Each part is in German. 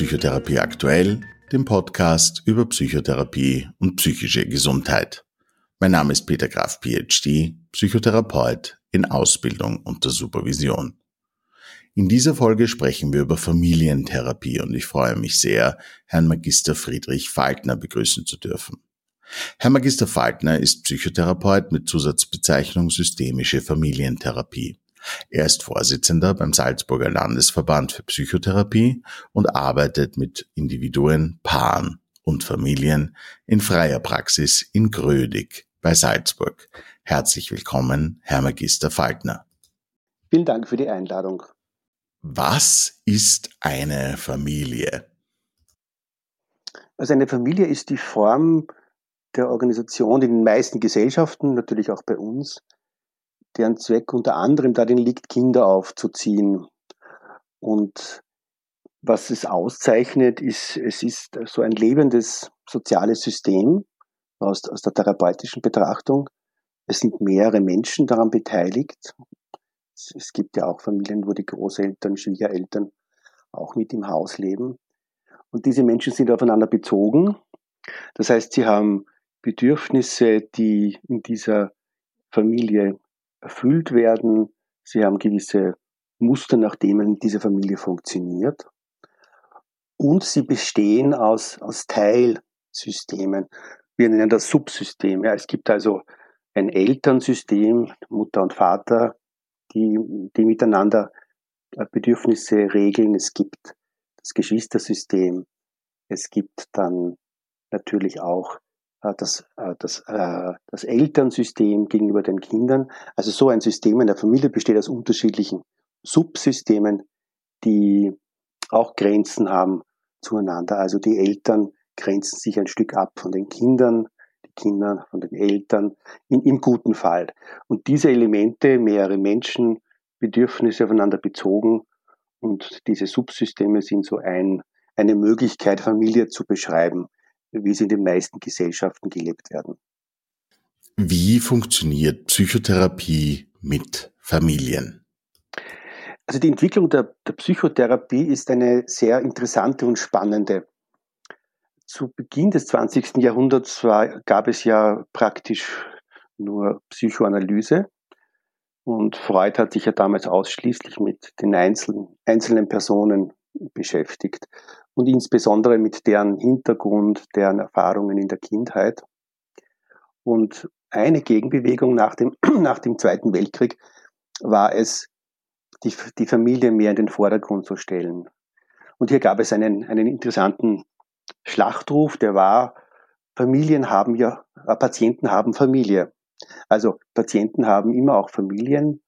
Psychotherapie aktuell, dem Podcast über Psychotherapie und psychische Gesundheit. Mein Name ist Peter Graf, PhD, Psychotherapeut in Ausbildung unter Supervision. In dieser Folge sprechen wir über Familientherapie und ich freue mich sehr, Herrn Magister Friedrich Falkner begrüßen zu dürfen. Herr Magister Falkner ist Psychotherapeut mit Zusatzbezeichnung systemische Familientherapie. Er ist Vorsitzender beim Salzburger Landesverband für Psychotherapie und arbeitet mit Individuen, Paaren und Familien in freier Praxis in Grödig bei Salzburg. Herzlich willkommen, Herr Magister Falkner. Vielen Dank für die Einladung. Was ist eine Familie? Also eine Familie ist die Form der Organisation in den meisten Gesellschaften, natürlich auch bei uns, deren Zweck unter anderem darin liegt, Kinder aufzuziehen. Und was es auszeichnet, ist, es ist so ein lebendes soziales System aus, aus der therapeutischen Betrachtung. Es sind mehrere Menschen daran beteiligt. Es, es gibt ja auch Familien, wo die Großeltern, Schwiegereltern auch mit im Haus leben. Und diese Menschen sind aufeinander bezogen. Das heißt, sie haben Bedürfnisse, die in dieser Familie erfüllt werden. Sie haben gewisse Muster, nach denen diese Familie funktioniert. Und sie bestehen aus, aus Teilsystemen. Wir nennen das Subsystem. Ja, es gibt also ein Elternsystem, Mutter und Vater, die, die miteinander Bedürfnisse regeln. Es gibt das Geschwistersystem. Es gibt dann natürlich auch äh, das, äh, das, äh, das Elternsystem gegenüber den Kindern. Also so ein System in der Familie besteht aus unterschiedlichen Subsystemen, die auch Grenzen haben zueinander. Also die Eltern grenzen sich ein Stück ab von den Kindern, die Kinder von den Eltern, in, im guten Fall. Und diese Elemente, mehrere Menschen, Bedürfnisse aufeinander bezogen und diese Subsysteme sind so ein, eine Möglichkeit, Familie zu beschreiben wie sie in den meisten Gesellschaften gelebt werden. Wie funktioniert Psychotherapie mit Familien? Also die Entwicklung der, der, Psychotherapie ist eine sehr interessante und spannende. Zu Beginn des 20. Jahrhunderts war, gab es ja praktisch nur Psychoanalyse und Freud hat sich ja damals ausschließlich mit den einzelnen, einzelnen Personen beschäftigt und insbesondere mit deren Hintergrund, deren Erfahrungen in der Kindheit. Und eine Gegenbewegung nach dem, nach dem Zweiten Weltkrieg war es, die, die Familie mehr in den Vordergrund zu stellen. Und hier gab es einen, einen interessanten Schlachtruf, der war, Familien haben ja, äh, Patienten haben Familie. Also Patienten haben immer auch Familien,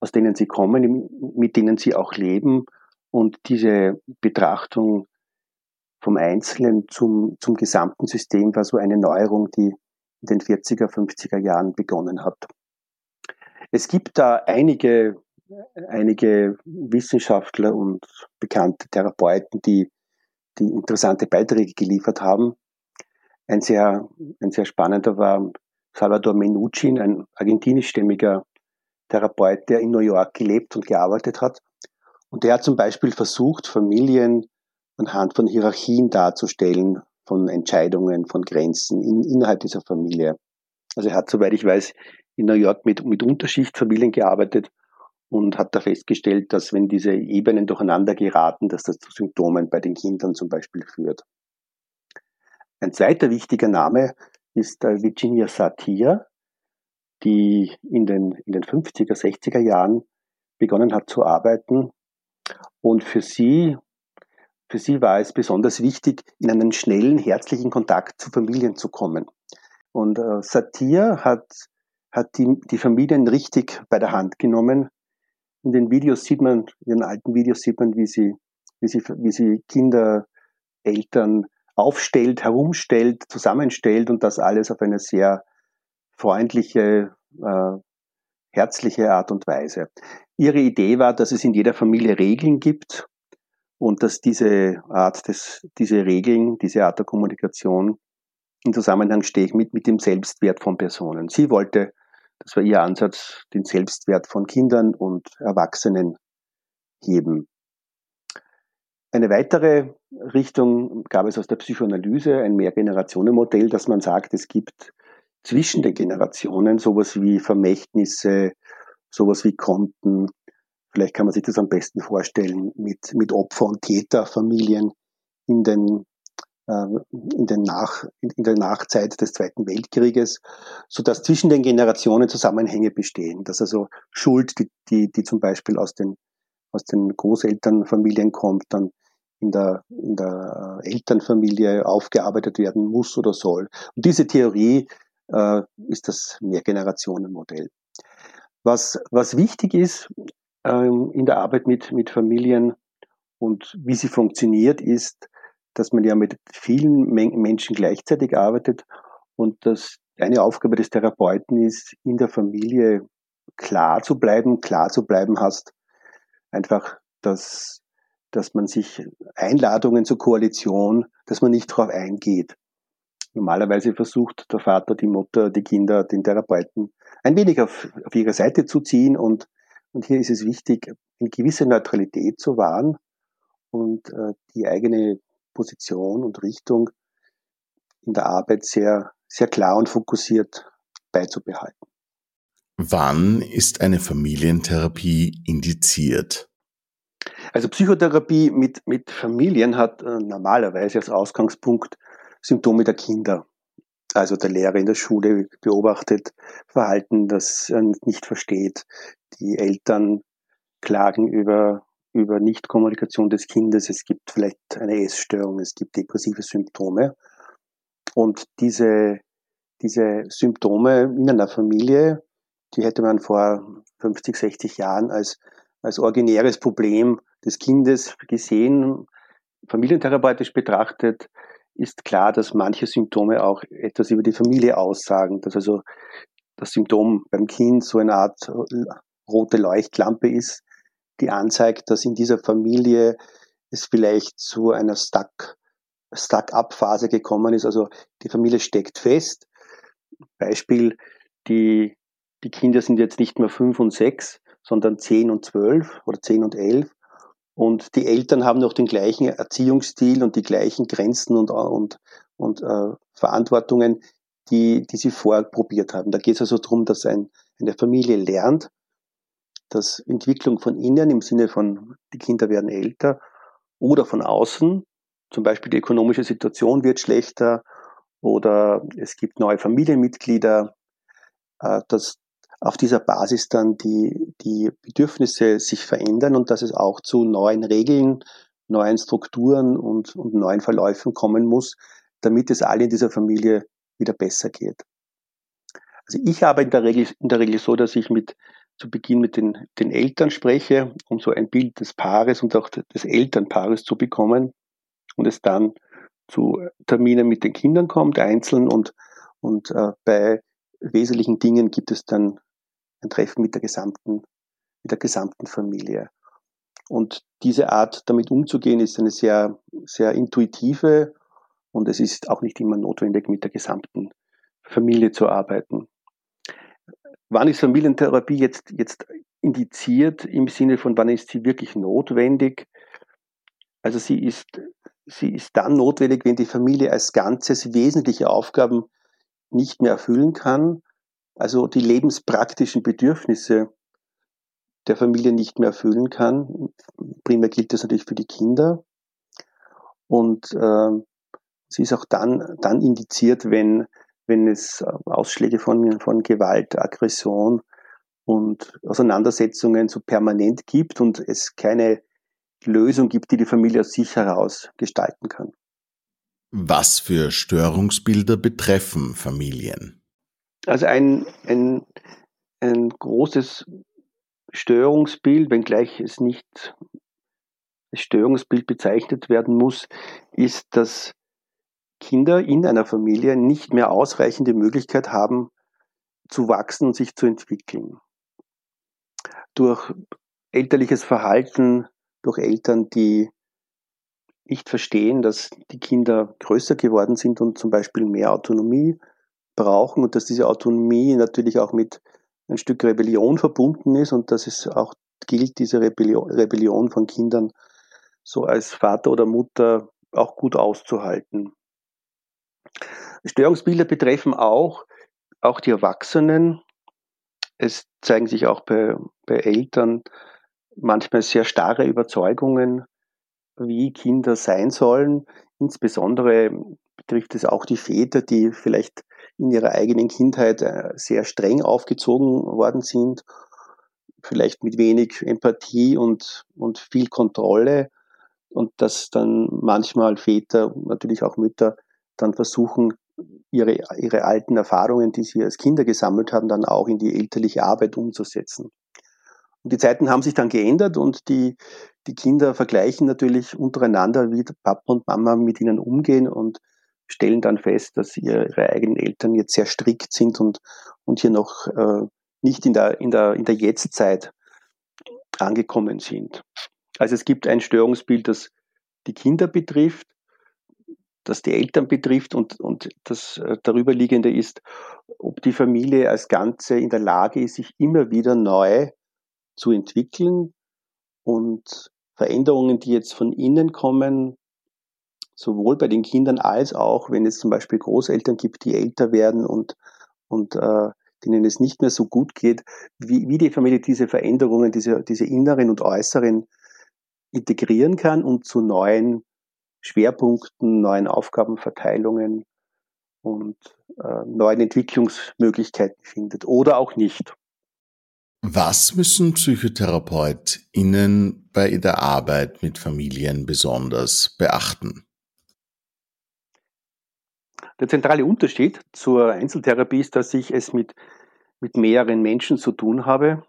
aus denen sie kommen, mit denen sie auch leben und diese Betrachtung vom Einzelnen zum, zum gesamten System war so eine Neuerung, die in den 40er, 50er Jahren begonnen hat. Es gibt da einige, einige Wissenschaftler und bekannte Therapeuten, die, die interessante Beiträge geliefert haben. Ein sehr, ein sehr spannender war Salvador Menuchin, ein argentinischstämmiger Therapeut, der in New York gelebt und gearbeitet hat und der hat zum Beispiel versucht, Familien anhand von Hierarchien darzustellen, von Entscheidungen, von Grenzen in, innerhalb dieser Familie. Also er hat, soweit ich weiß, in New York mit, mit Unterschichtfamilien gearbeitet und hat da festgestellt, dass wenn diese Ebenen durcheinander geraten, dass das zu Symptomen bei den Kindern zum Beispiel führt. Ein zweiter wichtiger Name ist Virginia Satir, die in den, in den 50er, 60er Jahren begonnen hat zu arbeiten und für sie, für sie war es besonders wichtig, in einen schnellen, herzlichen Kontakt zu Familien zu kommen. Und äh, Satir hat, hat die, die Familien richtig bei der Hand genommen. In den Videos sieht man, in den alten Videos sieht man, wie sie, wie sie, wie sie Kinder, Eltern aufstellt, herumstellt, zusammenstellt und das alles auf eine sehr freundliche, äh, herzliche Art und Weise. Ihre Idee war, dass es in jeder Familie Regeln gibt und dass diese Art des, diese Regeln, diese Art der Kommunikation in Zusammenhang steht mit, mit dem Selbstwert von Personen. Sie wollte, das war ihr Ansatz, den Selbstwert von Kindern und Erwachsenen heben. Eine weitere Richtung gab es aus der Psychoanalyse, ein Mehrgenerationenmodell, dass man sagt, es gibt zwischen den Generationen sowas wie Vermächtnisse, sowas wie Konten. Vielleicht kann man sich das am besten vorstellen mit, mit Opfer- und Täterfamilien in den, äh, in, den Nach, in, in der Nachzeit des Zweiten Weltkrieges, so dass zwischen den Generationen Zusammenhänge bestehen, dass also Schuld, die, die, die zum Beispiel aus den, aus den Großelternfamilien kommt, dann in der, in der Elternfamilie aufgearbeitet werden muss oder soll. Und diese Theorie äh, ist das Mehrgenerationenmodell. Was, was wichtig ist ähm, in der Arbeit mit, mit Familien und wie sie funktioniert, ist, dass man ja mit vielen Menschen gleichzeitig arbeitet und dass eine Aufgabe des Therapeuten ist, in der Familie klar zu bleiben, klar zu bleiben hast, einfach, dass, dass man sich Einladungen zur Koalition, dass man nicht darauf eingeht. Normalerweise versucht der Vater, die Mutter, die Kinder, den Therapeuten ein wenig auf, auf ihre Seite zu ziehen und, und hier ist es wichtig, eine gewisse Neutralität zu wahren und äh, die eigene Position und Richtung in der Arbeit sehr, sehr klar und fokussiert beizubehalten. Wann ist eine Familientherapie indiziert? Also Psychotherapie mit, mit Familien hat äh, normalerweise als Ausgangspunkt Symptome der Kinder. Also der Lehrer in der Schule beobachtet Verhalten, das er nicht versteht. Die Eltern klagen über, über Nichtkommunikation des Kindes. Es gibt vielleicht eine Essstörung, es gibt depressive Symptome. Und diese, diese Symptome in einer Familie, die hätte man vor 50, 60 Jahren als, als originäres Problem des Kindes gesehen, familientherapeutisch betrachtet, ist klar, dass manche Symptome auch etwas über die Familie aussagen, dass also das Symptom beim Kind so eine Art rote Leuchtlampe ist, die anzeigt, dass in dieser Familie es vielleicht zu einer Stuck, Stuck-up-Phase gekommen ist. Also die Familie steckt fest. Beispiel, die, die Kinder sind jetzt nicht mehr fünf und sechs, sondern zehn und zwölf oder zehn und elf. Und die Eltern haben noch den gleichen Erziehungsstil und die gleichen Grenzen und, und, und äh, Verantwortungen, die, die sie vorher probiert haben. Da geht es also darum, dass ein, eine Familie lernt, dass Entwicklung von innen im Sinne von, die Kinder werden älter oder von außen, zum Beispiel die ökonomische Situation wird schlechter oder es gibt neue Familienmitglieder, äh, dass auf dieser Basis dann die, die Bedürfnisse sich verändern und dass es auch zu neuen Regeln, neuen Strukturen und, und neuen Verläufen kommen muss, damit es allen in dieser Familie wieder besser geht. Also ich habe in der Regel, in der Regel so, dass ich mit, zu Beginn mit den, den Eltern spreche, um so ein Bild des Paares und auch des Elternpaares zu bekommen und es dann zu Terminen mit den Kindern kommt, einzeln und, und äh, bei wesentlichen Dingen gibt es dann ein Treffen mit der gesamten, mit der gesamten Familie. Und diese Art, damit umzugehen, ist eine sehr, sehr intuitive und es ist auch nicht immer notwendig, mit der gesamten Familie zu arbeiten. Wann ist Familientherapie jetzt, jetzt indiziert im Sinne von, wann ist sie wirklich notwendig? Also sie ist, sie ist dann notwendig, wenn die Familie als Ganzes wesentliche Aufgaben nicht mehr erfüllen kann also die lebenspraktischen Bedürfnisse der Familie nicht mehr erfüllen kann. Primär gilt das natürlich für die Kinder. Und äh, sie ist auch dann, dann indiziert, wenn, wenn es Ausschläge von, von Gewalt, Aggression und Auseinandersetzungen so permanent gibt und es keine Lösung gibt, die die Familie aus sich heraus gestalten kann. Was für Störungsbilder betreffen Familien? Also ein, ein, ein großes Störungsbild, wenngleich es nicht als Störungsbild bezeichnet werden muss, ist, dass Kinder in einer Familie nicht mehr ausreichende Möglichkeit haben, zu wachsen und sich zu entwickeln. Durch elterliches Verhalten, durch Eltern, die nicht verstehen, dass die Kinder größer geworden sind und zum Beispiel mehr Autonomie brauchen und dass diese Autonomie natürlich auch mit ein Stück Rebellion verbunden ist und dass es auch gilt, diese Rebellion, von Kindern so als Vater oder Mutter auch gut auszuhalten. Störungsbilder betreffen auch, auch die Erwachsenen. Es zeigen sich auch bei, bei Eltern manchmal sehr starre Überzeugungen, wie Kinder sein sollen. Insbesondere betrifft es auch die Väter, die vielleicht in ihrer eigenen Kindheit äh, sehr streng aufgezogen worden sind, vielleicht mit wenig Empathie und, und viel Kontrolle und dass dann manchmal Väter, natürlich auch Mütter, dann versuchen, ihre, ihre alten Erfahrungen, die sie als Kinder gesammelt haben, dann auch in die elterliche Arbeit umzusetzen. Und die Zeiten haben sich dann geändert und die, die Kinder vergleichen natürlich untereinander, wie Papa und Mama mit ihnen umgehen und stellen dann fest, dass ihre eigenen Eltern jetzt sehr strikt sind und, und hier noch äh, nicht in der, in der, in der Jetztzeit angekommen sind. Also es gibt ein Störungsbild, das die Kinder betrifft, das die Eltern betrifft und, und das äh, darüberliegende ist, ob die Familie als Ganze in der Lage ist, sich immer wieder neu zu entwickeln und Veränderungen, die jetzt von innen kommen, sowohl bei den Kindern als auch, wenn es zum Beispiel Großeltern gibt, die älter werden und, und äh, denen es nicht mehr so gut geht, wie, wie die Familie diese Veränderungen, diese, diese inneren und äußeren integrieren kann und zu neuen Schwerpunkten, neuen Aufgabenverteilungen und äh, neuen Entwicklungsmöglichkeiten findet oder auch nicht. Was müssen PsychotherapeutInnen bei der Arbeit mit Familien besonders beachten? Der zentrale Unterschied zur Einzeltherapie ist, dass ich es mit, mit mehreren Menschen zu tun habe.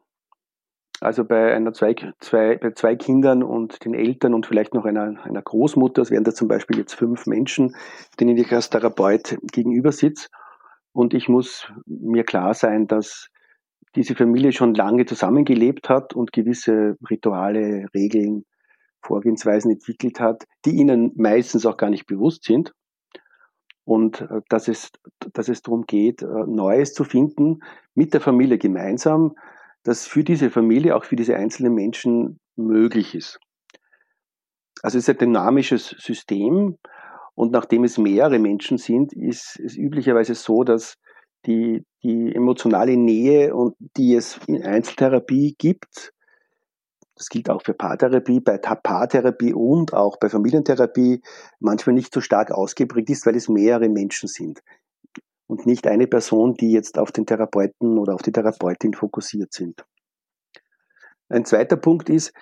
Also bei einer zwei, zwei, bei zwei Kindern und den Eltern und vielleicht noch einer, einer Großmutter, es wären da zum Beispiel jetzt fünf Menschen, denen ich als Therapeut gegenüber sitze. Und ich muss mir klar sein, dass diese Familie schon lange zusammengelebt hat und gewisse Rituale, Regeln, Vorgehensweisen entwickelt hat, die ihnen meistens auch gar nicht bewusst sind. Und äh, dass es, dass es darum geht, äh, Neues zu finden mit der Familie gemeinsam, das für diese Familie, auch für diese einzelnen Menschen möglich ist. Also es ist ein dynamisches System und nachdem es mehrere Menschen sind, ist es üblicherweise so, dass die, die emotionale Nähe, und die es in Einzeltherapie gibt, das gilt auch für Paartherapie, bei Paartherapie und auch bei Familientherapie manchmal nicht so stark ausgeprägt ist, weil es mehrere Menschen sind und nicht eine Person, die jetzt auf den Therapeuten oder auf die Therapeutin fokussiert sind. Ein zweiter Punkt ist,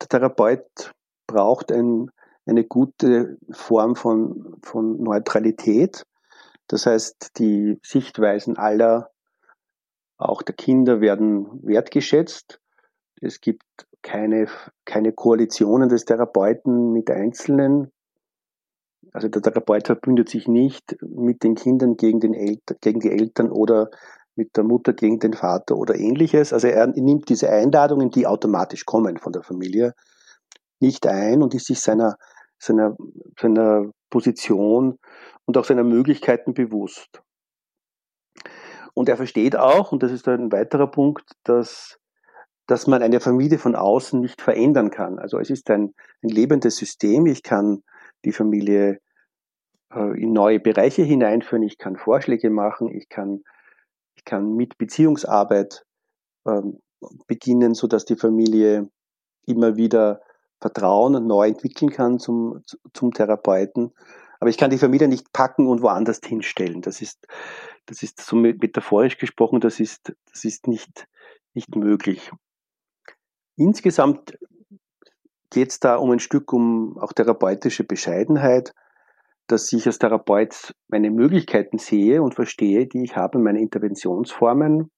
der Therapeut braucht ein, eine gute Form von, von Neutralität. Das heißt, die Sichtweisen aller, auch der Kinder, werden wertgeschätzt. Es gibt keine, keine Koalitionen des Therapeuten mit Einzelnen. Also der Therapeut verbündet sich nicht mit den Kindern gegen, den Elter, gegen die Eltern oder mit der Mutter gegen den Vater oder ähnliches. Also er nimmt diese Einladungen, die automatisch kommen von der Familie, nicht ein und ist sich seiner, seiner, seiner Position und auch seiner Möglichkeiten bewusst. Und er versteht auch, und das ist ein weiterer Punkt, dass, dass man eine Familie von außen nicht verändern kann. Also es ist ein, ein lebendes System. Ich kann die Familie äh, in neue Bereiche hineinführen, ich kann Vorschläge machen, ich kann, ich kann mit Beziehungsarbeit äh, beginnen, so dass die Familie immer wieder Vertrauen neu entwickeln kann zum, zum Therapeuten. Aber ich kann die Familie nicht packen und woanders hinstellen. Das ist, das ist so metaphorisch gesprochen, das ist, das ist nicht, nicht möglich. Insgesamt geht es da um ein Stück um auch therapeutische Bescheidenheit, dass ich als Therapeut meine Möglichkeiten sehe und verstehe, die ich habe, meine Interventionsformen,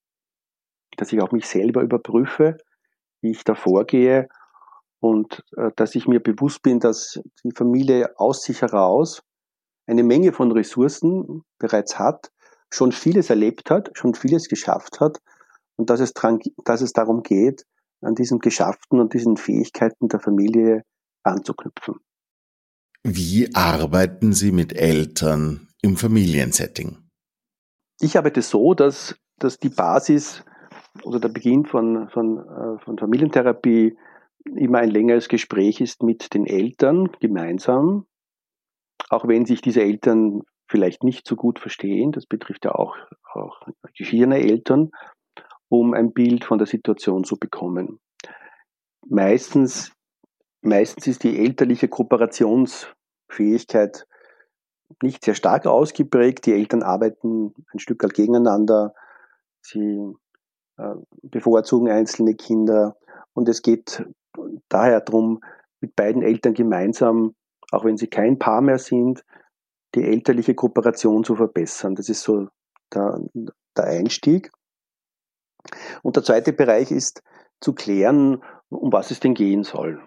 dass ich auch mich selber überprüfe, wie ich da vorgehe und äh, dass ich mir bewusst bin, dass die Familie aus sich heraus eine Menge von Ressourcen bereits hat, schon vieles erlebt hat, schon vieles geschafft hat und dass es, dran, dass es darum geht, an diesen Geschafften und diesen Fähigkeiten der Familie anzuknüpfen. Wie arbeiten Sie mit Eltern im Familiensetting? Ich arbeite so, dass, dass die Basis oder der Beginn von, von, äh, von Familientherapie immer ein längeres Gespräch ist mit den Eltern gemeinsam, auch wenn sich diese Eltern vielleicht nicht so gut verstehen, das betrifft ja auch, auch geschiedene Eltern, um ein Bild von der Situation zu bekommen. Meistens, meistens ist die elterliche Kooperationsfähigkeit nicht sehr stark ausgeprägt. Die Eltern arbeiten ein Stück weit gegeneinander. Sie äh, bevorzugen einzelne Kinder. Und es geht daher darum, mit beiden Eltern gemeinsam, auch wenn sie kein Paar mehr sind, die elterliche Kooperation zu verbessern. Das ist so der, der Einstieg. Und der zweite Bereich ist zu klären, um was es denn gehen soll.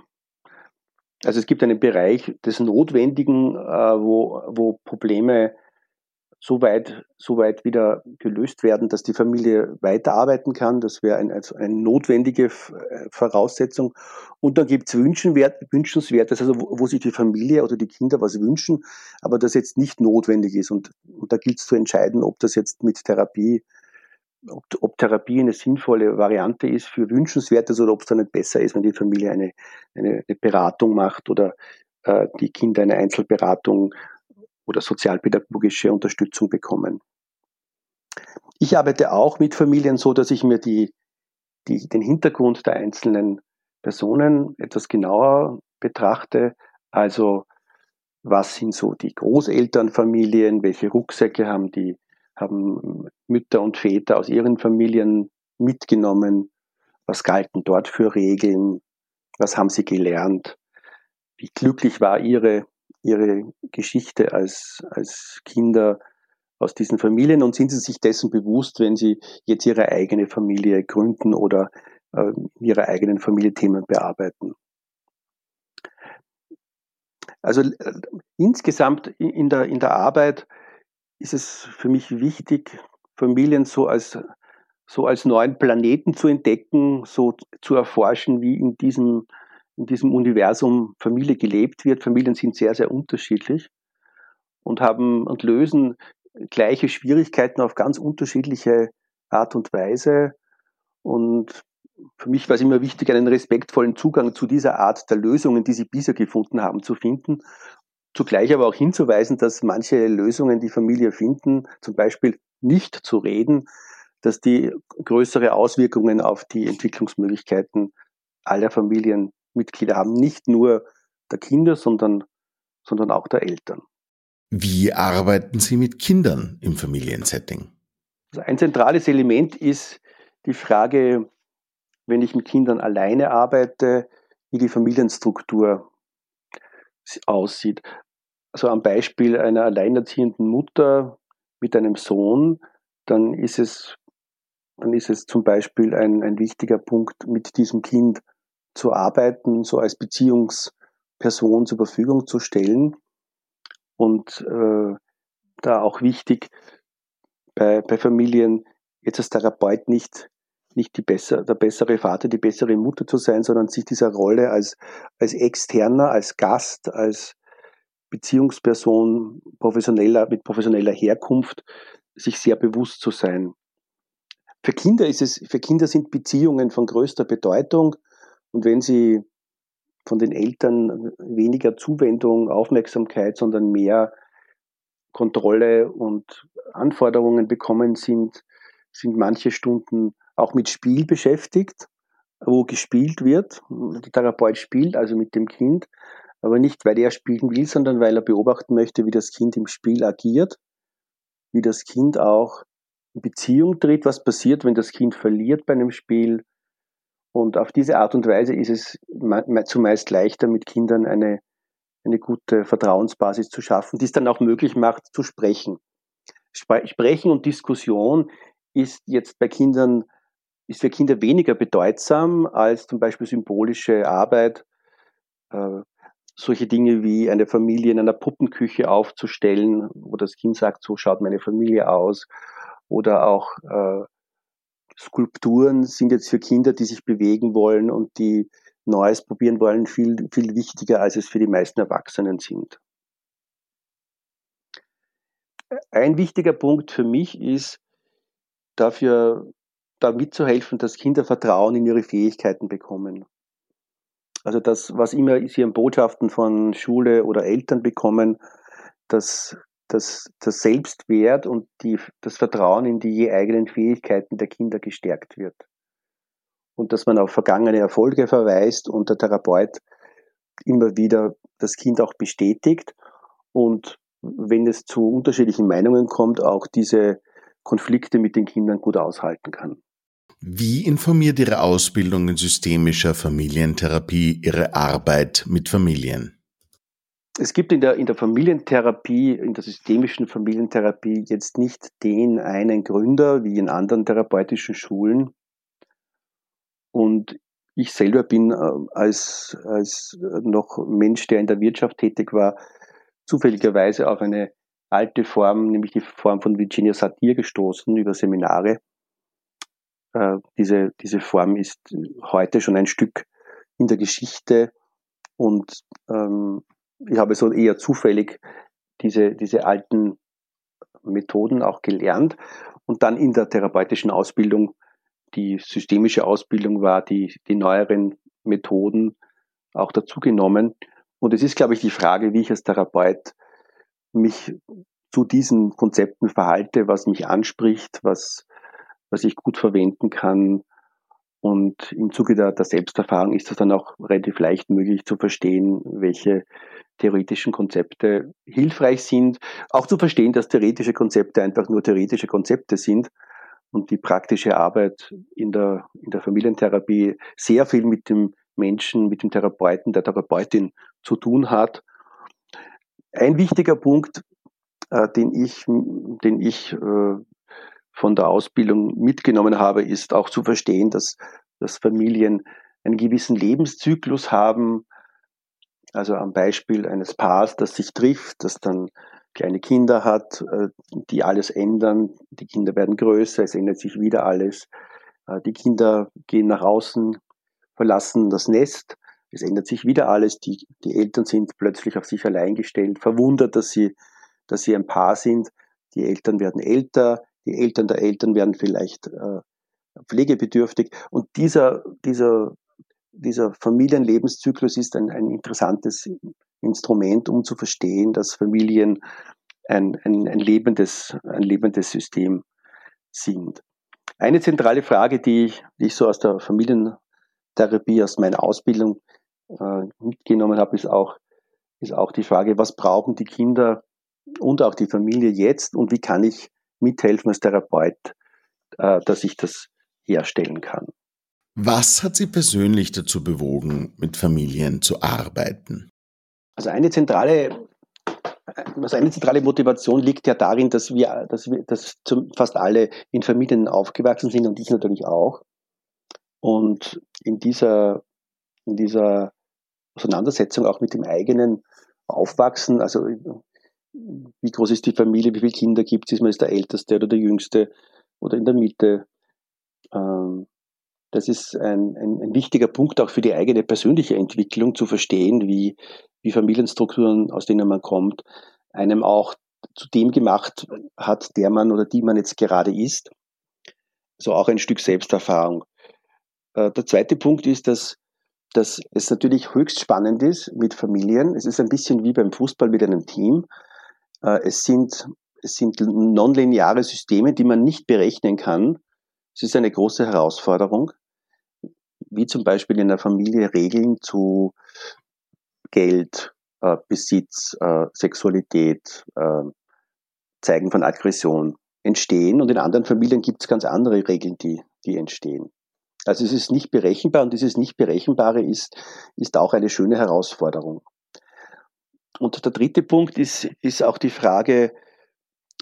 Also es gibt einen Bereich des Notwendigen, äh, wo, wo Probleme so weit, so weit wieder gelöst werden, dass die Familie weiterarbeiten kann. Das wäre ein, also eine notwendige äh, Voraussetzung. Und dann gibt es Wünschenswertes, also wo, wo, sich die Familie oder die Kinder was wünschen, aber das jetzt nicht notwendig ist. Und, und da gilt es zu entscheiden, ob das jetzt mit Therapie, ob, ob, Therapie eine sinnvolle Variante ist für Wünschenswertes oder ob es dann nicht besser ist, wenn die Familie eine, eine, eine Beratung macht oder äh, die Kinder eine Einzelberatung oder sozialpädagogische Unterstützung bekommen. Ich arbeite auch mit Familien so, dass ich mir die, die, den Hintergrund der einzelnen Personen etwas genauer betrachte. Also was sind so die Großelternfamilien, welche Rucksäcke haben die, haben Mütter und Väter aus ihren Familien mitgenommen, was galten dort für Regeln, was haben sie gelernt, wie glücklich war ihre ihre Geschichte als, als Kinder aus diesen Familien? Und sind sie sich dessen bewusst, wenn sie jetzt ihre eigene Familie gründen oder äh, ihre eigenen Familienthemen bearbeiten. Also äh, insgesamt in der, in der Arbeit ist es für mich wichtig, Familien so als, so als neuen Planeten zu entdecken, so zu erforschen, wie in diesem in diesem Universum Familie gelebt wird. Familien sind sehr, sehr unterschiedlich und haben und lösen gleiche Schwierigkeiten auf ganz unterschiedliche Art und Weise. Und für mich war es immer wichtig, einen respektvollen Zugang zu dieser Art der Lösungen, die sie bisher gefunden haben, zu finden. Zugleich aber auch hinzuweisen, dass manche Lösungen, die Familie finden, zum Beispiel nicht zu reden, dass die größere Auswirkungen auf die Entwicklungsmöglichkeiten aller Familien Mitglieder haben, nicht nur der Kinder, sondern, sondern auch der Eltern. Wie arbeiten Sie mit Kindern im Familiensetting? Also ein zentrales Element ist die Frage, wenn ich mit Kindern alleine arbeite, wie die Familienstruktur aussieht. Also am Beispiel einer alleinerziehenden Mutter mit einem Sohn, dann ist es, dann ist es zum Beispiel ein, ein wichtiger Punkt, mit diesem Kind zu arbeiten, so als Beziehungsperson zur Verfügung zu stellen. Und äh, da auch wichtig, bei, bei Familien jetzt als Therapeut nicht, nicht die besser, der bessere Vater, die bessere Mutter zu sein, sondern sich dieser Rolle als, als Externer, als Gast, als Beziehungsperson professioneller, mit professioneller Herkunft, sich sehr bewusst zu sein. Für Kinder ist es, für Kinder sind Beziehungen von größter Bedeutung. Und wenn sie von den Eltern weniger Zuwendung, Aufmerksamkeit, sondern mehr Kontrolle und Anforderungen bekommen, sind, sind manche Stunden auch mit Spiel beschäftigt, wo gespielt wird. Der Therapeut spielt also mit dem Kind, aber nicht, weil er spielen will, sondern weil er beobachten möchte, wie das Kind im Spiel agiert, wie das Kind auch in Beziehung tritt, was passiert, wenn das Kind verliert bei einem Spiel, und auf diese Art und Weise ist es zumeist leichter, mit Kindern eine, eine gute Vertrauensbasis zu schaffen, die es dann auch möglich macht, zu sprechen. Sprechen und Diskussion ist jetzt bei Kindern, ist für Kinder weniger bedeutsam als zum Beispiel symbolische Arbeit, äh, solche Dinge wie eine Familie in einer Puppenküche aufzustellen, wo das Kind sagt, so schaut meine Familie aus, oder auch äh, Skulpturen sind jetzt für Kinder, die sich bewegen wollen und die Neues probieren wollen, viel, viel wichtiger, als es für die meisten Erwachsenen sind. Ein wichtiger Punkt für mich ist, dafür da mitzuhelfen, dass Kinder Vertrauen in ihre Fähigkeiten bekommen. Also das, was immer Sie an Botschaften von Schule oder Eltern bekommen, dass, dass das Selbstwert und die, das Vertrauen in die je eigenen Fähigkeiten der Kinder gestärkt wird. Und dass man auf vergangene Erfolge verweist und der Therapeut immer wieder das Kind auch bestätigt und wenn es zu unterschiedlichen Meinungen kommt, auch diese Konflikte mit den Kindern gut aushalten kann. Wie informiert Ihre Ausbildung in systemischer Familientherapie Ihre Arbeit mit Familien? Es gibt in der, in der Familientherapie, in der systemischen Familientherapie jetzt nicht den einen Gründer wie in anderen therapeutischen Schulen. Und ich selber bin äh, als, als noch Mensch, der in der Wirtschaft tätig war, zufälligerweise auf eine alte Form, nämlich die Form von Virginia Satir gestoßen über Seminare. Äh, diese, diese Form ist heute schon ein Stück in der Geschichte und ähm, ich habe so eher zufällig diese, diese alten Methoden auch gelernt und dann in der therapeutischen Ausbildung, die systemische Ausbildung war, die, die neueren Methoden auch dazugenommen. Und es ist, glaube ich, die Frage, wie ich als Therapeut mich zu diesen Konzepten verhalte, was mich anspricht, was, was ich gut verwenden kann. Und im Zuge der, der Selbsterfahrung ist es dann auch relativ leicht möglich zu verstehen, welche theoretischen Konzepte hilfreich sind. Auch zu verstehen, dass theoretische Konzepte einfach nur theoretische Konzepte sind und die praktische Arbeit in der, in der Familientherapie sehr viel mit dem Menschen, mit dem Therapeuten, der Therapeutin zu tun hat. Ein wichtiger Punkt, äh, den ich, den ich äh, von der Ausbildung mitgenommen habe, ist auch zu verstehen, dass, dass Familien einen gewissen Lebenszyklus haben. Also am Beispiel eines Paars, das sich trifft, das dann kleine Kinder hat, äh, die alles ändern. Die Kinder werden größer, es ändert sich wieder alles. Äh, die Kinder gehen nach außen, verlassen das Nest es ändert sich wieder alles. Die, die Eltern sind plötzlich auf sich allein gestellt, verwundert, dass sie, dass sie ein Paar sind. Die Eltern werden älter, die Eltern der Eltern werden vielleicht äh, pflegebedürftig. Und dieser, dieser, dieser Familienlebenszyklus ist ein, ein interessantes Instrument, um zu verstehen, dass Familien ein, ein, ein, lebendes, ein lebendes System sind. Eine zentrale Frage, die ich, die ich so aus der Familientherapie, aus meiner Ausbildung äh, mitgenommen habe, ist auch, ist auch die Frage, was brauchen die Kinder und auch die Familie jetzt und wie kann ich mithelfen als Therapeut, äh, dass ich das herstellen kann. Was hat Sie persönlich dazu bewogen, mit Familien zu arbeiten? Also eine zentrale, also eine zentrale Motivation liegt ja darin, dass wir, dass wir, dass fast alle in Familien aufgewachsen sind und ich natürlich auch. Und in dieser in dieser Auseinandersetzung auch mit dem eigenen Aufwachsen, also wie groß ist die Familie, wie viele Kinder gibt es, ist man ist der Älteste oder der Jüngste oder in der Mitte. Ähm, das ist ein, ein, ein, wichtiger Punkt auch für die eigene persönliche Entwicklung, zu verstehen, wie, wie Familienstrukturen, aus denen man kommt, einem auch zu dem gemacht hat, der man oder die man jetzt gerade ist. So auch ein Stück Selbsterfahrung. Äh, der zweite Punkt ist, dass dass es natürlich höchst spannend ist mit Familien. Es ist ein bisschen wie beim Fußball mit einem Team. Äh, es sind, es sind nonlineare Systeme, die man nicht berechnen kann. Es ist eine große Herausforderung, wie zum Beispiel in der Familie Regeln zu Geld, äh, Besitz, äh, Sexualität, Zeigen von Aggression entstehen. Und in anderen Familien gibt es ganz andere Regeln, die, die entstehen. Also es ist nicht berechenbar und dieses Nicht-Berechenbare ist, ist auch eine schöne Herausforderung. Und der dritte Punkt ist, ist auch die Frage,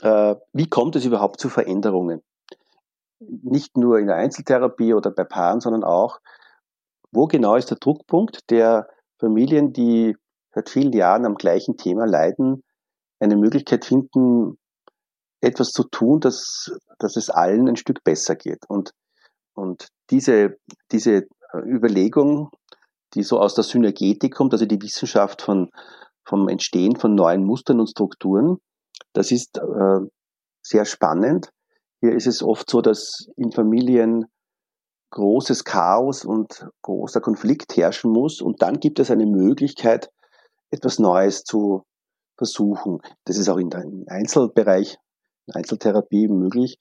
äh, wie kommt es überhaupt zu Veränderungen? Nicht nur in der Einzeltherapie oder bei Paaren, sondern auch, wo genau ist der Druckpunkt der Familien, die seit vielen Jahren am gleichen Thema leiden, eine Möglichkeit finden, etwas zu tun, dass, dass es allen ein Stück besser geht. Und und diese, diese äh, Überlegung, die so aus der Synergetik kommt, also die Wissenschaft von, vom Entstehen von neuen Mustern und Strukturen, das ist äh, sehr spannend. Hier ist es oft so, dass in Familien großes Chaos und großer Konflikt herrschen muss. Und dann gibt es eine Möglichkeit, etwas Neues zu versuchen. Das ist auch in der Einzelbereich, Einzeltherapie möglich.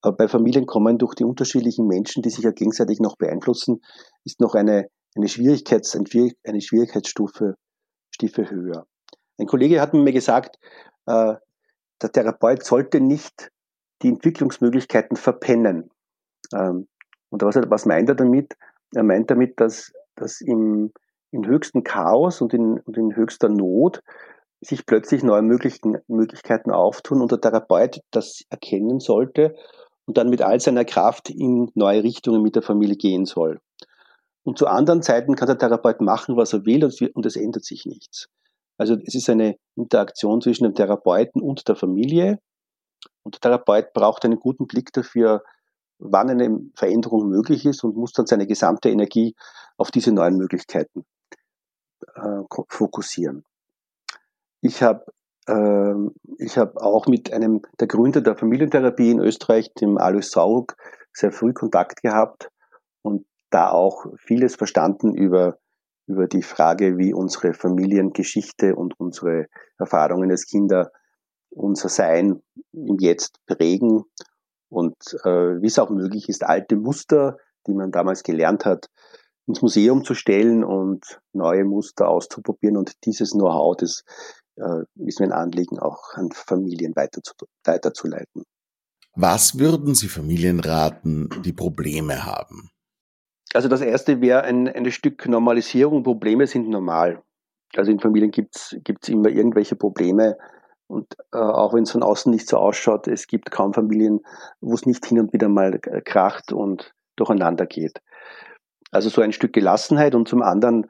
Aber bei Familien kommen durch die unterschiedlichen Menschen, die sich ja gegenseitig noch beeinflussen, ist noch eine, eine, Schwierigkeits, eine Schwierigkeitsstufe Stufe höher. Ein Kollege hat mir gesagt, äh, der Therapeut sollte nicht die Entwicklungsmöglichkeiten verpennen. Ähm, und was, was meint er damit? Er meint damit, dass, dass im, im höchsten Chaos und in, und in höchster Not sich plötzlich neue Möglichkeiten auftun und der Therapeut das erkennen sollte und dann mit all seiner Kraft in neue Richtungen mit der Familie gehen soll. Und zu anderen Zeiten kann der Therapeut machen, was er will und es ändert sich nichts. Also es ist eine Interaktion zwischen dem Therapeuten und der Familie. Und der Therapeut braucht einen guten Blick dafür, wann eine Veränderung möglich ist und muss dann seine gesamte Energie auf diese neuen Möglichkeiten äh, fokussieren. Ich habe äh, ich habe auch mit einem der Gründer der Familientherapie in Österreich, dem Alois Sauruk, sehr früh Kontakt gehabt und da auch vieles verstanden über über die Frage, wie unsere Familiengeschichte und unsere Erfahrungen als Kinder unser Sein im Jetzt prägen und äh, wie es auch möglich ist, alte Muster, die man damals gelernt hat, ins Museum zu stellen und neue Muster auszuprobieren. Und dieses Know-how, das äh, ist mir ein Anliegen, auch an Familien weiterzu, weiterzuleiten. Was würden Sie Familien raten, die Probleme haben? Also das erste wäre ein, ein Stück Normalisierung. Probleme sind normal. Also in Familien gibt es immer irgendwelche Probleme. Und äh, auch wenn es von außen nicht so ausschaut, es gibt kaum Familien, wo es nicht hin und wieder mal kracht und durcheinander geht. Also so ein Stück Gelassenheit und zum anderen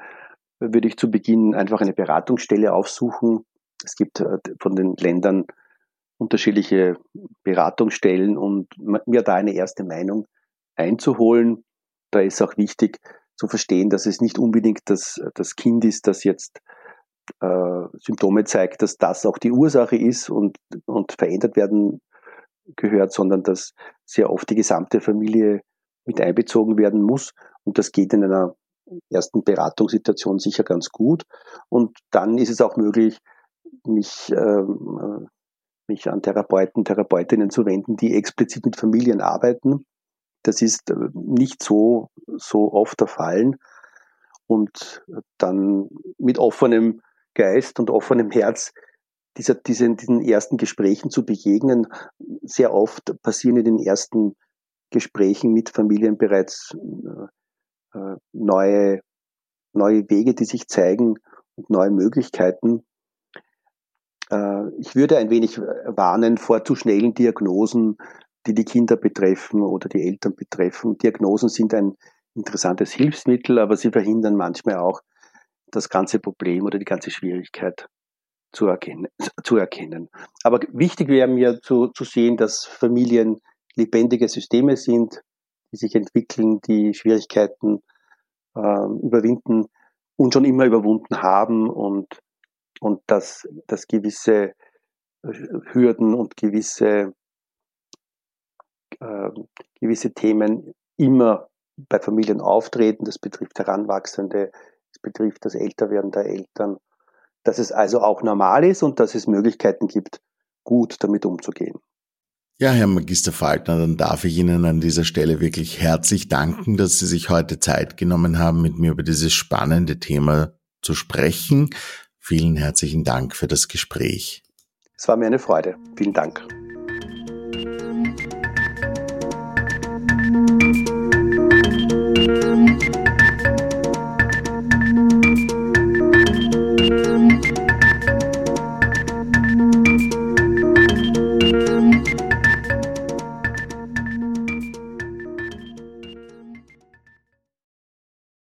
würde ich zu Beginn einfach eine Beratungsstelle aufsuchen. Es gibt äh, von den Ländern unterschiedliche Beratungsstellen und mir da eine erste Meinung einzuholen da ist auch wichtig zu verstehen, dass es nicht unbedingt das, das Kind ist, das jetzt äh, Symptome zeigt, dass das auch die Ursache ist und, und verändert werden gehört, sondern dass sehr oft die gesamte Familie mit einbezogen werden muss. Und das geht in einer ersten Beratungssituation sicher ganz gut. Und dann ist es auch möglich, mich, äh, mich an Therapeuten, Therapeutinnen zu wenden, die explizit mit Familien arbeiten das ist äh, nicht so, so oft der Fall. Und dann mit offenem Geist und offenem Herz dieser, diesen, diesen ersten Gesprächen zu begegnen. Sehr oft passieren in den ersten Gesprächen mit Familien bereits äh, äh neue, neue Wege, die sich zeigen und neue Möglichkeiten. Äh, ich würde ein wenig warnen vor zu schnellen Diagnosen, die die Kinder betreffen oder die Eltern betreffen. Diagnosen sind ein interessantes Hilfsmittel, aber sie verhindern manchmal auch das ganze Problem oder die ganze Schwierigkeit zu erkennen. Zu erkennen. Aber wichtig wäre mir zu, zu sehen, dass Familien lebendige Systeme sind, die sich entwickeln, die Schwierigkeiten äh, überwinden und schon immer überwunden haben und, und dass, dass gewisse äh, Hürden und gewisse äh, gewisse Themen immer bei Familien auftreten. Das betrifft Heranwachsende, das betrifft das Älterwerden der Eltern. Dass es also auch normal ist und dass es Möglichkeiten gibt, gut damit umzugehen. Ja, Herr Magister Faltner, dann darf ich Ihnen an dieser Stelle wirklich herzlich danken, dass Sie sich heute Zeit genommen haben, mit mir über dieses spannende Thema zu sprechen. Vielen herzlichen Dank für das Gespräch. Es war mir eine Freude. Vielen Dank.